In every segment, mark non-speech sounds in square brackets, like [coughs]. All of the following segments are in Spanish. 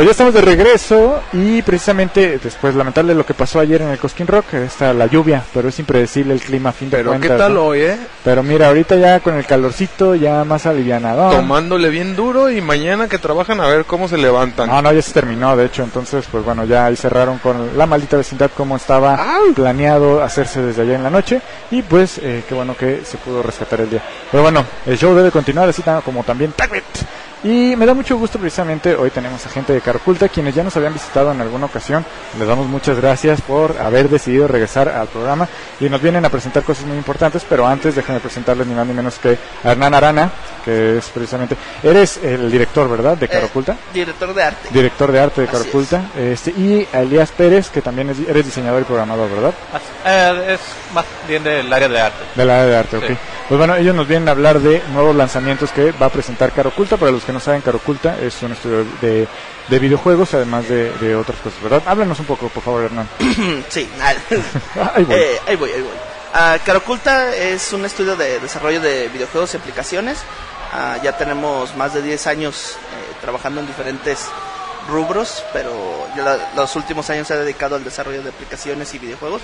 Pues ya estamos de regreso y precisamente después lamentable lo que pasó ayer en el Cosquín Rock, está la lluvia, pero es impredecible el clima a fin de Pero cuentas. ¿qué tal ¿no? hoy, eh? Pero mira, ahorita ya con el calorcito ya más alivianado. Tomándole bien duro y mañana que trabajan a ver cómo se levantan. No, no, ya se terminó, de hecho, entonces, pues bueno, ya ahí cerraron con la maldita vecindad como estaba planeado hacerse desde allá en la noche y pues eh, qué bueno que se pudo rescatar el día. Pero bueno, el show debe continuar así como también Target. Y me da mucho gusto precisamente, hoy tenemos a gente de Caroculta, quienes ya nos habían visitado en alguna ocasión. Les damos muchas gracias por haber decidido regresar al programa y nos vienen a presentar cosas muy importantes, pero antes déjenme presentarles ni más ni menos que a Hernán Arana, que es precisamente, eres el director, ¿verdad? De Caroculta Director de arte. director de arte de Caroculta, este, y a Elías Pérez, que también es, eres diseñador y programador, ¿verdad? Eh, es más bien del área de arte. Del área de arte, Sí. ok. Pues bueno, ellos nos vienen a hablar de nuevos lanzamientos que va a presentar Caroculta. Para los que no saben, Caroculta es un estudio de, de videojuegos, además de, de otras cosas, ¿verdad? Háblanos un poco, por favor, Hernán. [coughs] sí, [laughs] Ahí voy. Eh, ahí voy, ahí voy. Ah, Caroculta es un estudio de desarrollo de videojuegos y aplicaciones. Ah, ya tenemos más de 10 años eh, trabajando en diferentes rubros, pero la- los últimos años se ha dedicado al desarrollo de aplicaciones y videojuegos.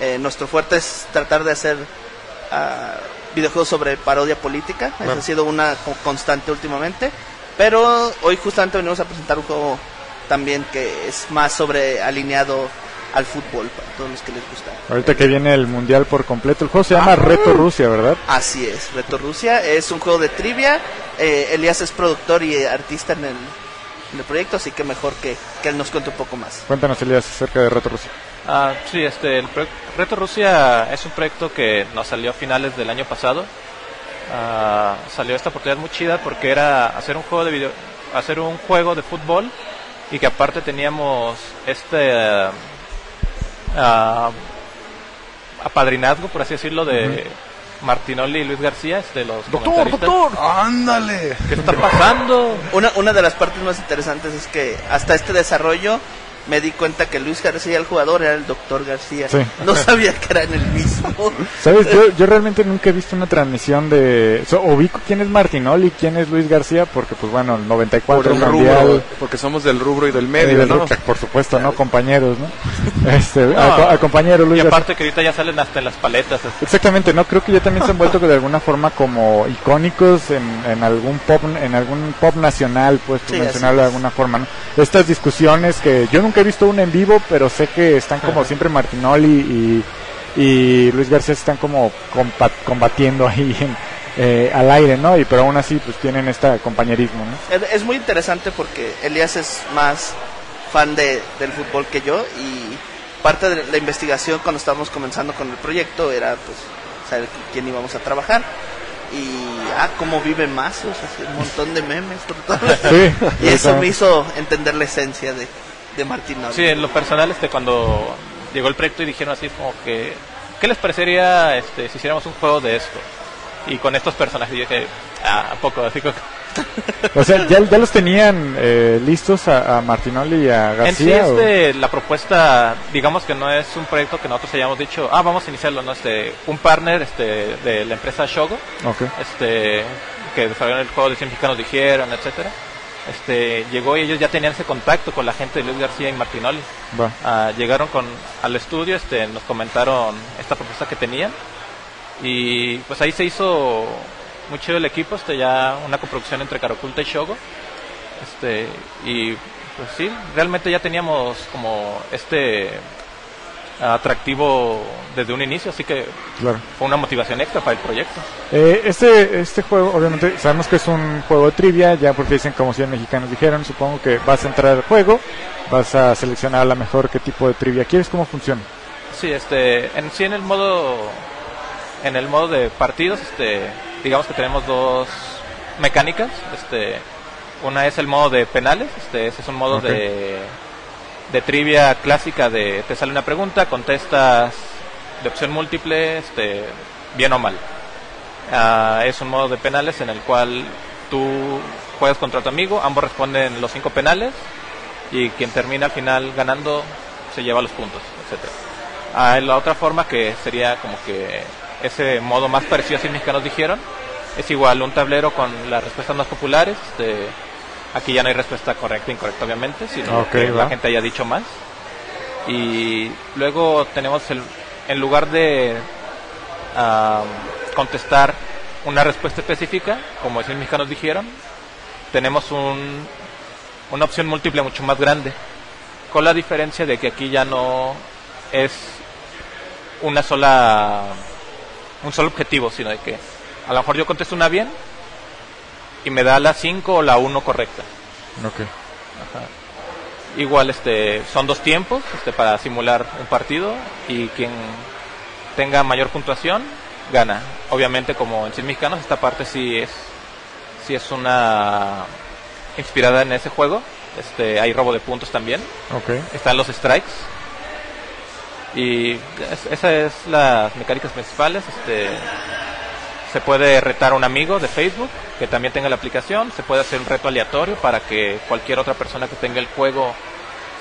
Eh, nuestro fuerte es tratar de hacer ah, videojuegos sobre parodia política. Esa ha sido una co- constante últimamente. Pero hoy justamente venimos a presentar un juego también que es más sobre alineado al fútbol para todos los que les gusta. Ahorita que viene el mundial por completo, el juego se llama Reto Rusia, ¿verdad? Así es, Reto Rusia es un juego de trivia. Eh, Elías es productor y artista en el, en el proyecto, así que mejor que, que él nos cuente un poco más. Cuéntanos, Elías, acerca de Reto Rusia. Ah, sí, este, el Reto Rusia es un proyecto que nos salió a finales del año pasado. Ah, salió esta oportunidad muy chida porque era hacer un juego de video, hacer un juego de fútbol y que aparte teníamos este ah, ah, apadrinazgo, por así decirlo, de Martinoli y Luis García, este, los comentaristas. ¡Ándale! ¿Qué está pasando? Una, una de las partes más interesantes es que hasta este desarrollo me di cuenta que Luis García, el jugador, era el doctor García. Sí. No sabía que eran el mismo. [laughs] ¿Sabes? Yo, yo realmente nunca he visto una transmisión de... so, ubico quién es Martinoli, quién es Luis García, porque pues bueno, el Por 94 el mundial... rubro, porque somos del rubro y del y medio, del ¿no? por supuesto, ¿no? Compañeros, ¿no? [laughs] Este, No. compañero Luis Y García. aparte que ahorita ya salen hasta en las paletas. Exactamente, no creo que ya también se han vuelto [laughs] de alguna forma como icónicos en, en algún pop en algún pop nacional, pues por Sí, mencionarlo de alguna forma, ¿no? Estas discusiones que yo nunca he visto una en vivo, pero sé que están como siempre Martinoli y, y Luis García están como compa- combatiendo ahí en, eh, al aire, ¿no? Y pero aún así pues tienen este compañerismo, ¿no? Es, es muy interesante porque Elías es más fan de, del fútbol que yo y parte de la investigación cuando estábamos comenzando con el proyecto era pues saber quién íbamos a trabajar y ah cómo vive más o sea, un montón de memes por todo. [laughs] Sí, [laughs] y eso me hizo entender la esencia de, de Martín. Sí, en lo personal, este, cuando llegó el proyecto y dijeron así como que, ¿qué les parecería este, si hiciéramos un juego de esto? Y con estos personajes, y dije, ah, ¿a poco? Así como que- O sea, ya, ya los tenían eh, listos a, a Martinoli y a en sí, García. o- este, la propuesta, digamos que no es un proyecto que nosotros hayamos dicho, ah, vamos a iniciarlo, ¿no? Este, un partner este, de la empresa Shogo, este, que desarrollaron el juego de 100 mexicanos dijeron, etcétera. Este, llegó y ellos ya tenían ese contacto con la gente de Luis García y Martinoli. Ah, llegaron con al estudio, este, nos comentaron esta propuesta que tenían. Y pues ahí se hizo muy chido el equipo, este, ya una coproducción entre Caroculta y Shogo, este, y pues sí, realmente ya teníamos como este atractivo desde un inicio, así que Claro. fue una motivación extra para el proyecto. Eh, este, este juego, obviamente, sabemos que es un juego de trivia, ya porque dicen como 100 mexicanos dijeron, supongo que vas a entrar al juego, vas a seleccionar a la mejor qué tipo de trivia quieres, cómo funciona. Sí, este, en sí en el modo, en el modo de partidos, este, digamos que tenemos dos mecánicas, este, una es el modo de penales, este, ese es un modo de, de trivia clásica de te sale una pregunta, contestas de opción múltiple, este, bien o mal. Ah, es un modo de penales en el cual tú juegas contra tu amigo, ambos responden los cinco penales y quien termina al final ganando se lleva los puntos, etcétera. Ah, la otra forma que sería como que ese modo más parecido a si mexicanos dijeron es igual un tablero con las respuestas más populares este, Aquí ya no hay respuesta correcta e incorrecta, obviamente, sino Ok, que va. la gente haya dicho más. Y luego tenemos el, en lugar de contestar una respuesta específica, como decían mexicanos dijeron, tenemos un, una opción múltiple mucho más grande. Con la diferencia de que aquí ya no es una sola un solo objetivo, sino de que a lo mejor yo contesto una bien y me da la 5 o la 1 correcta. Ok. Ajá. Igual este son dos tiempos este para simular un partido y quien tenga mayor puntuación gana. Obviamente como en 100 mexicanos esta parte sí es sí es una inspirada en ese juego. Este hay robo de puntos también. Ok. Están los strikes. Y es- esas es las mecánicas principales. Este, se puede retar a un amigo de Facebook que también tenga la aplicación. Se puede hacer un reto aleatorio para que cualquier otra persona que tenga el juego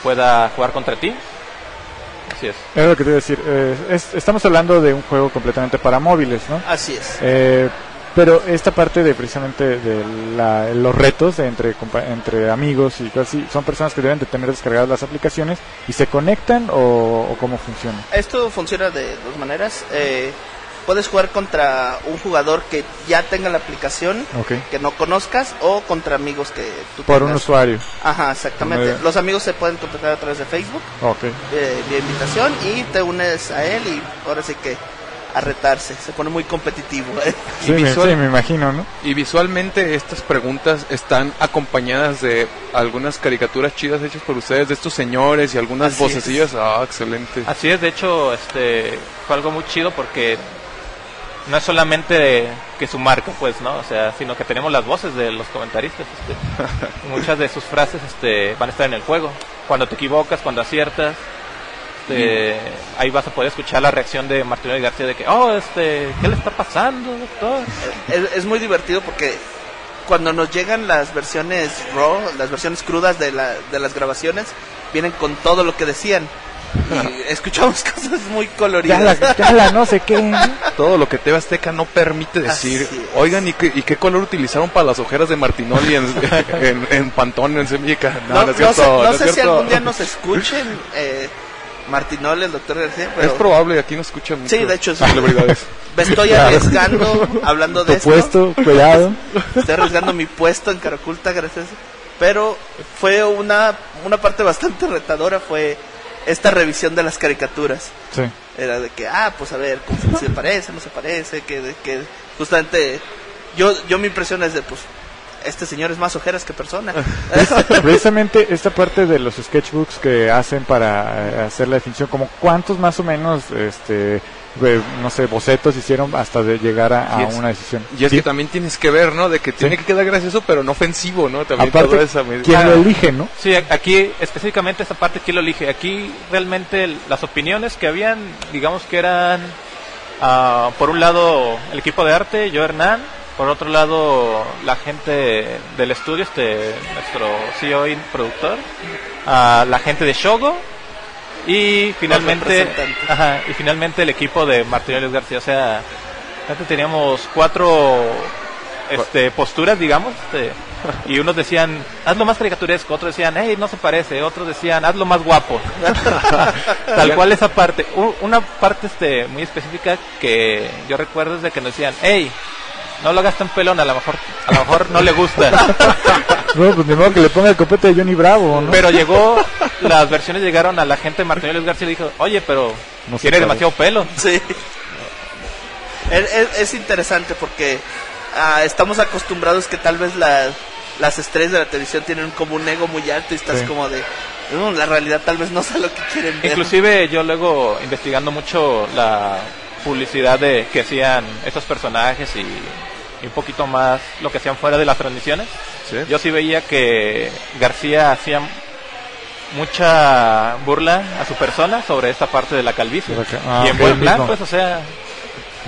pueda jugar contra ti. Así es. Es lo que te iba a decir. eh, es- estamos hablando de un juego completamente para móviles, ¿no? Así es. Eh, pero esta parte de precisamente de la- los retos de entre, compa- entre amigos y cosas así, ¿son personas que deben de tener descargadas las aplicaciones y se conectan o, o cómo funciona? Esto funciona de dos maneras. Eh, puedes jugar contra un jugador que ya tenga la aplicación, que no conozcas, o contra amigos que tú Por un usuario. Ajá, exactamente. Los amigos se pueden contactar a través de Facebook, Ok. eh, vía invitación, y te unes a él y ahora sí que a retarse. Se pone muy competitivo. ¿eh? Sí, visual- sí, me imagino, ¿no? Y visualmente estas preguntas están acompañadas de algunas caricaturas chidas hechas por ustedes, de estos señores y algunas Así es. vocecillas. Ah, excelente. Así es, de hecho, este fue algo muy chido porque no es solamente que su marca, pues, ¿no? O sea, sino que tenemos las voces de los comentaristas. Este, [laughs] muchas de sus frases este, van a estar en el juego. Cuando te equivocas, cuando aciertas, este, ahí vas a poder escuchar la reacción de Martín García de que, oh, este, ¿qué le está pasando, doctor? es, es muy divertido porque cuando nos llegan las versiones raw, las versiones crudas de, la, de las grabaciones, vienen con todo lo que decían. Y escuchamos [laughs] cosas muy Ya coloridas. la, ya la no sé qué. Todo lo que TV Azteca no permite decir. Oigan, ¿y qué, ¿y qué color utilizaron para las ojeras de Martinoli en, [laughs] en, en Pantón, en Semillica? No, sé, cierto, no es sé si algún día nos [laughs] escuchen eh, Martinol, el doctor García, pero Es probable, aquí no escuchan mucho. Sí, de hecho, sí. celebridades. me estoy arriesgando hablando de Tu esto. puesto, cuidado. Estoy arriesgando mi puesto en Caraculta, gracias. Pero fue una, una parte bastante retadora, fue esta revisión de las caricaturas. Sí. Era de que, ah, pues a ver, ¿cómo se parece, no se parece? Que, de- que justamente, yo, yo mi impresión es de, pues, este señor es más ojeras que persona. [laughs] Precisamente esta parte de los sketchbooks que hacen para eh, hacer la definición, como cuántos más o menos, este, no sé, bocetos hicieron hasta de llegar a, a Y es- una decisión. Y es Sí. que también tienes que ver, ¿no? De que tiene que quedar gracioso, pero no ofensivo, ¿no? También Aparte, esa medida. ¿quién lo Ah. elige, no? Sí, aquí específicamente esa parte, ¿quién lo elige? Aquí realmente las opiniones que habían, digamos que eran, ah, por un lado, el equipo de arte, yo Hernán, por otro lado, la gente del estudio, este nuestro CEO y productor, ah, la gente de Shogo, y finalmente, ajá, y finalmente el equipo de Martínez García. O sea, antes teníamos cuatro este, posturas, digamos, este, y unos decían, hazlo más caricaturesco, otros decían, hey, no se parece, otros decían, hazlo más guapo. [laughs] Tal cual esa parte. U- Una parte este, muy específica que yo recuerdo es de que nos decían, hey, no lo hagas tan pelón, a lo mejor, a lo mejor no le gusta. [laughs] No, pues ni modo que le ponga el copete de Johnny Bravo, ¿no? Pero llegó, las versiones llegaron a la gente de Martín Luis García y le dijo, oye, pero No tiene demasiado pelo. Sí. Es, es- es interesante porque ah, estamos acostumbrados que tal vez la- las estrellas de la televisión tienen como un ego muy alto y estás Sí. como de, "Mm, la realidad tal vez no sé lo que quieren ver. Inclusive yo luego investigando mucho la publicidad de que hacían estos personajes y, y un poquito más lo que hacían fuera de las transmisiones, Sí. yo sí veía que García hacía mucha burla a su persona sobre esta parte de la calvicie. Ah, y en buen plan, pues, o sea,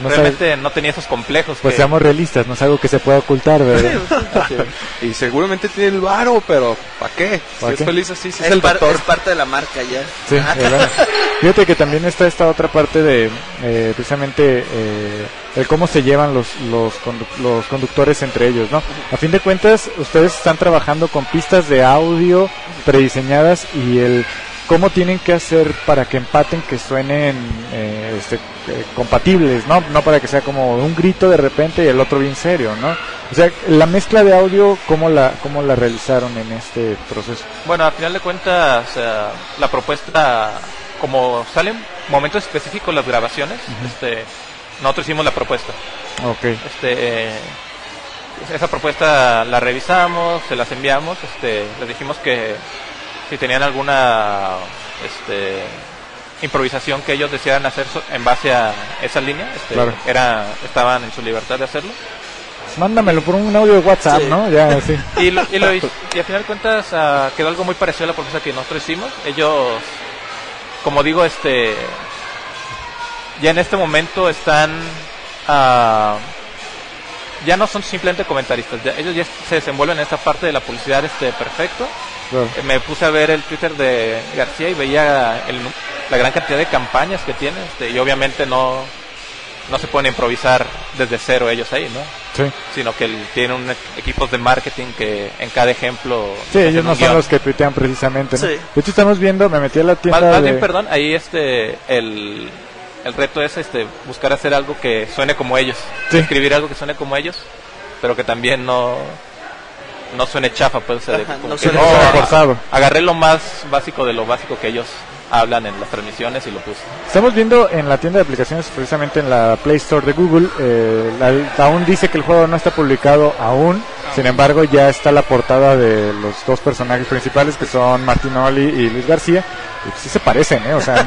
No realmente no tenía esos complejos. Pues que- seamos realistas, no es algo que se pueda ocultar, ¿verdad? [laughs] Y seguramente tiene el varo, pero ¿para qué? Si ¿Pa' es feliz así, si es, es, el par- doctor. es parte de la marca ya. Sí. Fíjate que también está esta otra parte de eh, precisamente eh, el cómo se llevan los los, condu- los conductores entre ellos, ¿no? A fin de cuentas, ustedes están trabajando con pistas de audio prediseñadas y el cómo tienen que hacer para que empaten, que suenen eh, este, eh, compatibles, ¿no? No para que sea como un grito de repente y el otro bien serio, ¿no? O sea, la mezcla de audio, ¿cómo la, cómo la realizaron en este proceso? Bueno, al final de cuentas, eh, la propuesta, como salen momentos específicos las grabaciones, este, nosotros hicimos la propuesta. Ok. Este, eh, esa propuesta la revisamos, se las enviamos, este, les dijimos que si tenían alguna este, improvisación que ellos desearan hacer en base a esa línea, este, Claro. era, estaban en su libertad de hacerlo. Mándamelo por un audio de WhatsApp, Sí. ¿no? Ya, [laughs] sí. Y, lo, y, lo y al final de cuentas ah, quedó algo muy parecido a la propuesta que nosotros hicimos. Ellos, como digo, este ya en este momento están ah, ya no son simplemente comentaristas, ya- ellos ya se desenvuelven en esta parte de la publicidad este perfecto. Claro. Eh, Me puse a ver el Twitter de García y veía el la gran cantidad de campañas que tiene este, y obviamente no no se pueden improvisar desde cero ellos ahí, ¿no? Sí. sino que tienen un equipos de marketing que en cada ejemplo Sí, ellos no son guion. los que tuitean precisamente, ¿no? Sí. De hecho, estamos viendo, me metí a la tienda más, más de... bien perdón ahí este el, el reto es este buscar hacer algo que suene como ellos Sí. escribir algo que suene como ellos pero que también no no suene chafa pues o sea, de- Ajá, como no que suene forzado. agarré lo más básico de lo básico que ellos hablan en las transmisiones y lo puse Estamos viendo en la tienda de aplicaciones, precisamente en la Play Store de Google, eh, la- aún dice que el juego no está publicado aún, sin embargo ya está la portada de los dos personajes principales que son Martinoli y Luis García, y pues sí se parecen, ¿eh? O sea,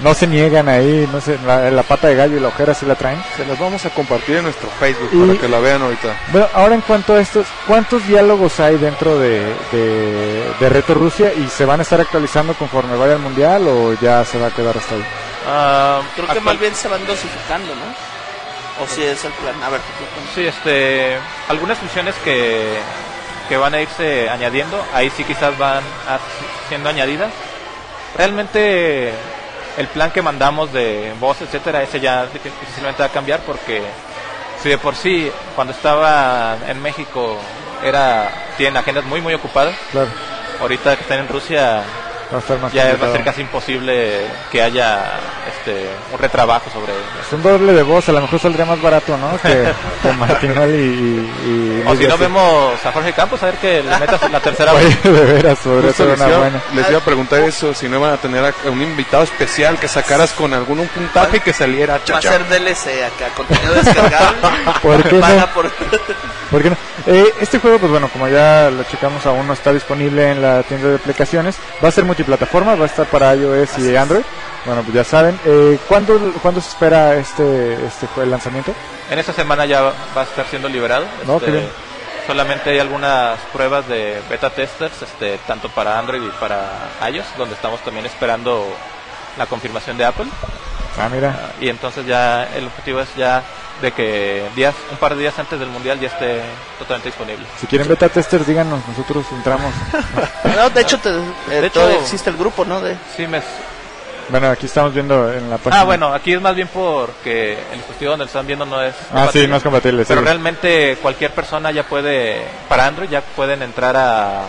no se niegan ahí, no sé, la, la pata de gallo y la ojera sí la traen. Se las vamos a compartir en nuestro Facebook Y- para que la vean ahorita. Bueno, ahora en cuanto a estos, ¿cuántos diálogos hay dentro de, de, de Reto Rusia y se van a estar actualizando conforme vaya al mundial o ya se va a quedar hasta ahí? Ah, Creo que actual- más bien se van dosificando, ¿no? O si es el plan. A ver. Sí, este, algunas funciones que, que van a irse añadiendo, ahí sí quizás van a- siendo añadidas. Realmente el plan que mandamos de voz, etcétera, ese ya difícilmente va a cambiar porque si de por sí cuando estaba en México era tienen agendas muy muy ocupadas, Claro, ahorita que están en Rusia va a estar más ya va a complicado. ser casi imposible que haya este un retrabajo sobre Es un doble de voz, a lo mejor saldría más barato, ¿no? Que, [laughs] que Martinoli y, y o si no vemos a Jorge Campos a ver que le metas la tercera voz. De veras, ser les, una iba, buena. les iba a preguntar eso, si no iban a tener a un invitado especial que sacaras con algún un puntaje que saliera Va a ser DLC acá, contenido descargable. [laughs] ¿Por qué no? Por... ¿Por qué no? Eh, este juego, pues bueno, como ya lo checamos, aún no está disponible en la tienda de aplicaciones. Va a ser multiplataforma, va a estar para iOS y Android. Bueno, pues ya saben. Eh, ¿cuándo, ¿Cuándo se espera este, este jue- lanzamiento? En esta semana ya va a estar siendo liberado. No, Este, qué bien. solamente hay algunas pruebas de beta testers, este, tanto para Android y para iOS, donde estamos también esperando la confirmación de Apple. Ah, mira. Ah, Y entonces ya el objetivo es ya de que días, un par de días antes del mundial ya esté totalmente disponible. Si quieren beta testers, díganos, nosotros entramos. [laughs] No, de hecho, te, eh, De hecho- existe el grupo, ¿no? De, Sí, me, Bueno, aquí estamos viendo en la página. ah, bueno, aquí es más bien porque el dispositivo donde lo están viendo no es. Ah, sí, compatible. no es compatible. Pero sí. realmente cualquier persona ya puede, para Android ya pueden entrar a,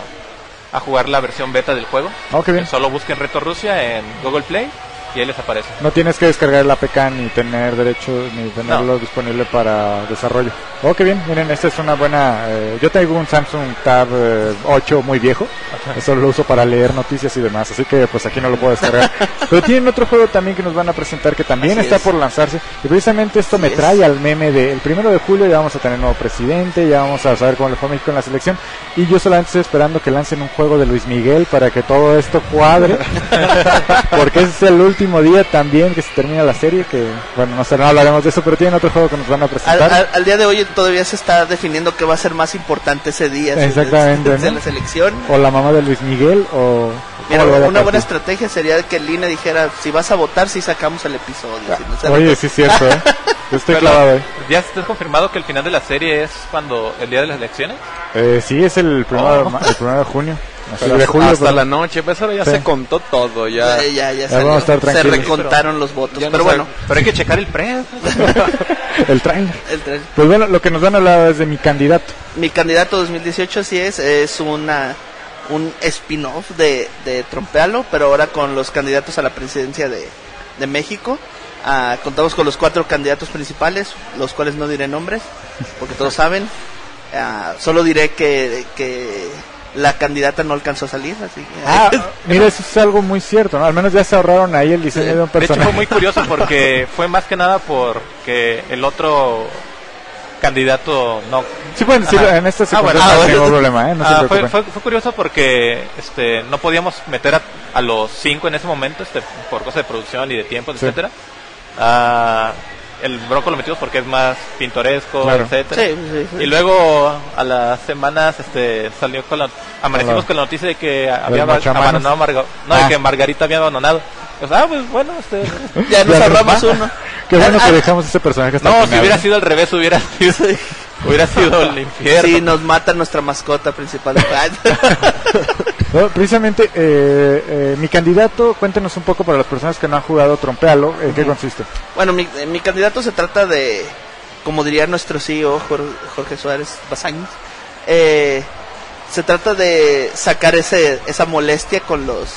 a jugar la versión beta del juego. Oh, qué bien. Solo busquen Reto Rusia en Google Play y ahí les aparece. No tienes que descargar el APK ni tener derechos ni tenerlo disponible para desarrollo. Oh, qué bien. Miren, esta es una buena. eh, yo tengo un Samsung Tab eh, 8 muy viejo. Eso lo uso para leer noticias y demás. Así que, pues aquí no lo puedo descargar. [laughs] Pero tienen otro juego también que nos van a presentar que también Así está es. por lanzarse. Y precisamente esto me es. trae al meme de el primero de julio ya vamos a tener nuevo presidente, ya vamos a saber cómo le fue a México en la selección. Y yo solamente estoy esperando que lancen un juego de Luis Miguel para que todo esto cuadre. [laughs] [laughs] porque ese es el último último día también que se termina la serie, que bueno, no sé, no hablaremos de eso, pero tienen otro juego que nos van a Al, presentar. al- al día de hoy todavía se está definiendo qué va a ser más importante ese día. Exactamente, si es ¿no? la selección. O la mamá de Luis Miguel, o... Mira, ¿cómo lo vaya a una buena partir? estrategia sería que el INE dijera, si vas a votar, si sacamos el episodio. si no Oye, sí es cierto, ¿eh? [laughs] Estoy Pero, clavado ahí. ¿Ya está confirmado que el final de la serie es cuando el día de las elecciones? Eh, sí, es el primero, Oh. de, el primero de junio. [laughs] Así Pero de julio, hasta pero- la noche, pues ahora ya Sí. se contó todo, ya. Ya, ya, ya Ya salió. vamos a estar se recontaron los votos. Pero sabe- bueno, Pero hay que checar el pre. [laughs] el trailer. el Pues bueno, lo que nos van a hablar es de mi candidato. mi candidato 2018 así es, es una un spin-off de, de Trompealo, pero ahora con los candidatos a la presidencia de, de México. Ah, contamos con los cuatro candidatos principales, los cuales no diré nombres, porque todos saben. Ah, solo diré que, que la candidata no alcanzó a salir, así que... Ah, [laughs] mira, eso es algo muy cierto, ¿no? Al menos ya se ahorraron ahí el diseño Sí. de un De hecho personaje. fue muy curioso [laughs] porque fue más que nada porque el otro candidato no Sí pueden decirlo, en esta Ah, bueno, ah, no ningún problema, ¿eh? No se Ah, fue, preocupen. fue, fue curioso porque este no podíamos meter a, a los cinco en ese momento este por cosas de producción y de tiempos Sí. etcétera Ah, el bronco lo metimos porque es más pintoresco Claro. etcétera Sí, sí, sí. y luego a las semanas este salió con la amanecimos Hola. con la noticia de que había abandonado Marga- no Ah. de que Margarita había abandonado Pues, ah pues bueno este ya nos ahorramos uno. Qué bueno Ah, que ah, dejamos ese personaje hasta no si hubiera sido al revés hubiera sido hubiera sido [laughs] el infierno Sí, nos mata nuestra mascota principal. [laughs] No, precisamente, eh, eh, mi candidato, cuéntenos un poco para las personas que no han jugado Trompealo, ¿en qué consiste? Bueno, mi, eh, mi candidato se trata de, como diría nuestro CEO Jorge, Jorge Suárez Bazañez, eh, se trata de sacar ese, esa molestia con los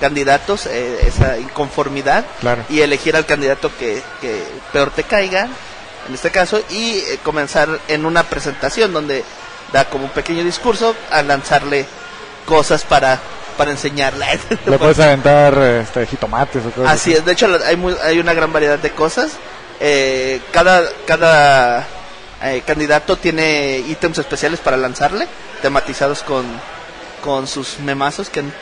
candidatos, eh, esa inconformidad, Claro. y elegir al candidato que, que peor te caiga, en este caso, y eh, comenzar en una presentación donde da como un pequeño discurso a lanzarle cosas para, para enseñarle. [laughs] Le puedes aventar este, jitomates o cosas Así es, de hecho hay, muy- hay una gran variedad de cosas. Eh, cada cada eh, candidato tiene ítems especiales para lanzarle, tematizados con, con sus memazos que han,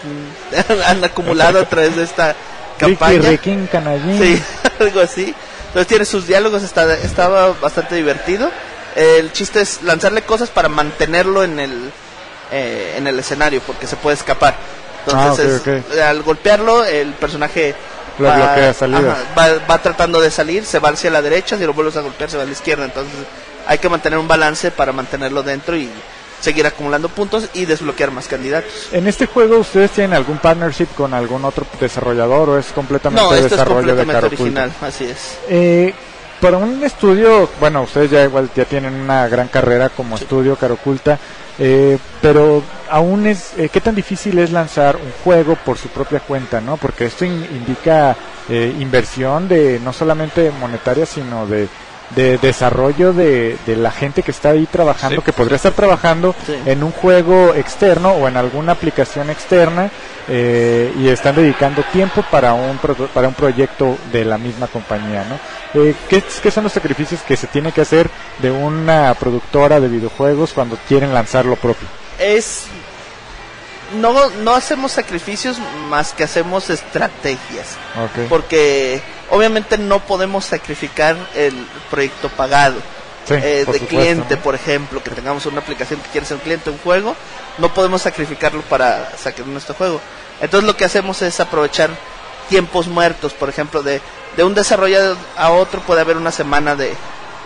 [laughs] han acumulado a través de esta Ricky, campaña. Riquín, Canallín. Sí, [laughs] algo así. Entonces tiene sus diálogos, está, estaba bastante divertido. El chiste es lanzarle cosas para mantenerlo en el, eh, en el escenario, porque se puede escapar. Entonces, Ah, al golpearlo, el personaje Lo bloquea salidas. ajá, va, va tratando de salir, se va hacia la derecha, si lo vuelves a golpear, se va a la izquierda. Entonces, hay que mantener un balance para mantenerlo dentro y seguir acumulando puntos y desbloquear más candidatos. ¿En este juego ustedes tienen algún partnership con algún otro desarrollador o es completamente No, de esto es desarrollo de completamente Oculta? original, así es. Eh, para un estudio, bueno, ustedes ya igual ya tienen una gran carrera como estudio Caroculta, eh, pero aún es, eh, ¿qué tan difícil es lanzar un juego por su propia cuenta, no? Porque esto in- indica eh, inversión de no solamente monetaria, sino de, de desarrollo de, de la gente que está ahí trabajando, Sí. que podría estar trabajando Sí. en un juego externo o en alguna aplicación externa eh, y están dedicando tiempo para un pro- para un proyecto de la misma compañía, ¿no? Eh, ¿qué, qué son los sacrificios que se tiene que hacer de una productora de videojuegos cuando quieren lanzar lo propio? es no no hacemos sacrificios más que hacemos estrategias porque obviamente no podemos sacrificar el proyecto pagado Sí, eh, de supuesto, cliente ¿no? por ejemplo que tengamos una aplicación que quiere ser un cliente un juego no podemos sacrificarlo para sacar nuestro juego entonces lo que hacemos es aprovechar tiempos muertos por ejemplo de de un desarrollo a otro puede haber una semana de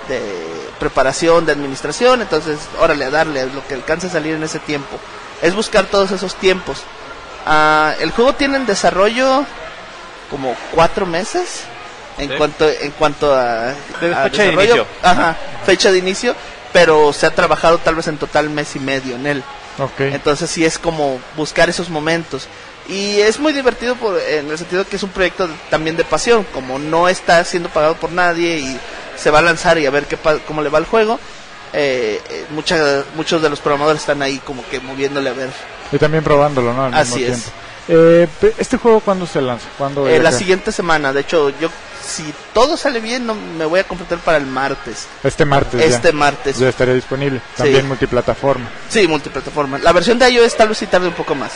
de preparación, de administración, entonces, órale, a darle lo que alcance a salir en ese tiempo. Es buscar todos esos tiempos. Ah, el juego tiene en desarrollo como cuatro meses en Sí. cuanto en cuanto a, De a fecha de inicio. Ajá, fecha de inicio, pero se ha trabajado tal vez en total mes y medio en él. Entonces sí es como buscar esos momentos. Y es muy divertido por, en el sentido que es un proyecto también de pasión, como no está siendo pagado por nadie y se va a lanzar y a ver qué pa- cómo le va el juego. Eh, eh, mucha- muchos de los programadores están ahí como que moviéndole a ver. Y también probándolo, ¿no? Al Así mismo es. tiempo. Eh, ¿Este juego cuándo se lanza? ¿Cuándo Eh, la siguiente semana, de hecho, yo si todo sale bien no, me voy a completar para el martes. Este martes Este ya. martes. Ya estaría disponible. Sí. También multiplataforma. Sí, multiplataforma. La versión de iOS tal vez sí tarde un poco más.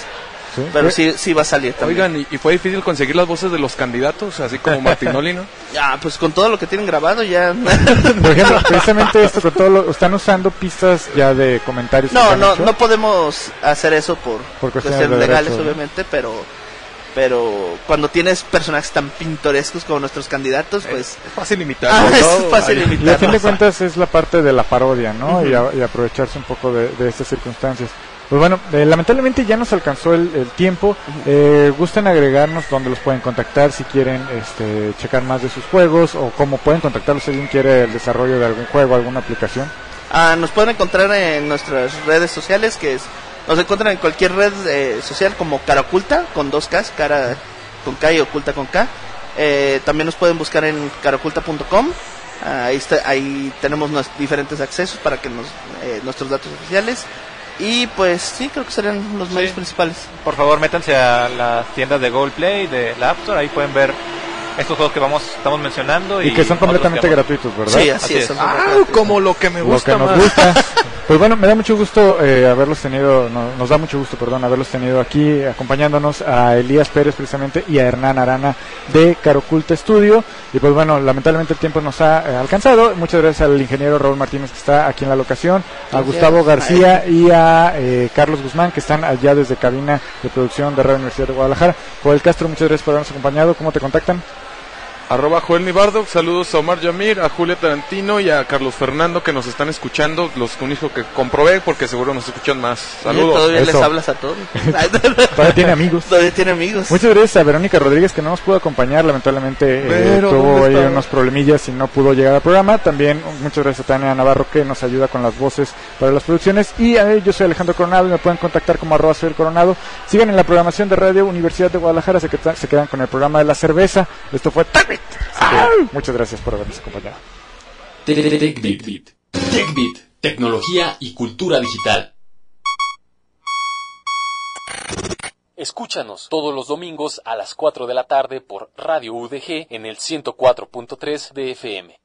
Sí. Pero Eh, sí, sí va a salir también. Oigan, ¿y, y fue difícil conseguir las voces de los candidatos, así como [laughs] Martinoli, ¿no? Ya, pues con todo lo que tienen grabado ya... [laughs] Por ejemplo, precisamente esto con todo lo, están usando pistas ya de comentarios. no, no, hecho. no podemos hacer eso por, Por cuestiones cuestiones de legales, derechos, ¿no? obviamente, pero pero cuando tienes personajes tan pintorescos como nuestros candidatos, pues... Es fácil imitar. Ah, ¿no? es fácil ay. imitar. Y a fin de cuentas es la parte de la parodia, ¿no? y, a- y aprovecharse un poco de, de estas circunstancias. Pues bueno, eh, lamentablemente ya nos alcanzó el, tiempo. Eh, gustan agregarnos donde los pueden contactar si quieren este, checar más de sus juegos o cómo pueden contactarlos si alguien quiere el desarrollo de algún juego, alguna aplicación. Ah, nos pueden encontrar en nuestras redes sociales, que es, nos encuentran en cualquier red eh, social como Cara Oculta, con dos Ks, cara con K y oculta con K. Eh, también nos pueden buscar en caraoculta.com. Ah, ahí, está, ahí tenemos diferentes accesos para que nos, eh, nuestros datos oficiales. Y pues sí, creo que serían los medios principales. Por favor, métanse a las tiendas de Google Play, de la App Store, ahí pueden ver estos juegos que vamos estamos mencionando. Y, Y, que son completamente que gratuitos, ¿verdad? Sí, así, Así es. Ah, como lo que me lo gusta que nos más. gusta. [laughs] Pues bueno, me da mucho gusto eh, haberlos tenido, no- nos da mucho gusto, perdón, haberlos tenido aquí acompañándonos a Elías Pérez precisamente y a Hernán Arana de Caroculta Studio. Y pues bueno, lamentablemente el tiempo nos ha eh, alcanzado. Muchas gracias al ingeniero Raúl Martínez que está aquí en la locación, a Gracias. Gustavo García y a eh, Carlos Guzmán que están allá desde cabina de producción de Radio Universidad de Guadalajara. Joel Castro, muchas gracias por habernos acompañado. ¿Cómo te contactan? Arroba Joel Nibardo, saludos a Omar Yamir, a Julia Tarantino y a Carlos Fernando que nos están escuchando, los únicos que comprobé porque seguro nos escuchan más. Saludos. Todavía les hablas a todos. [laughs] Todavía tiene amigos. Todavía tiene amigos. Muchas gracias a Verónica Rodríguez que no nos pudo acompañar, lamentablemente eh, tuvo ¿dónde ahí unos problemillas y no pudo llegar al programa. También muchas gracias a Tania Navarro que nos ayuda con las voces para las producciones. Y eh, yo soy Alejandro Coronado y me pueden contactar como arroba soy el Coronado. Sigan en la programación de Radio Universidad de Guadalajara, se, queda- se quedan con el programa de la cerveza. Esto fue Taglit. Muchas gracias por habernos acompañado. TechBit. TechBit. Tecnología y cultura digital. Escúchanos todos los domingos a las 4 de la tarde por Radio UDG en el 104.3 de FM.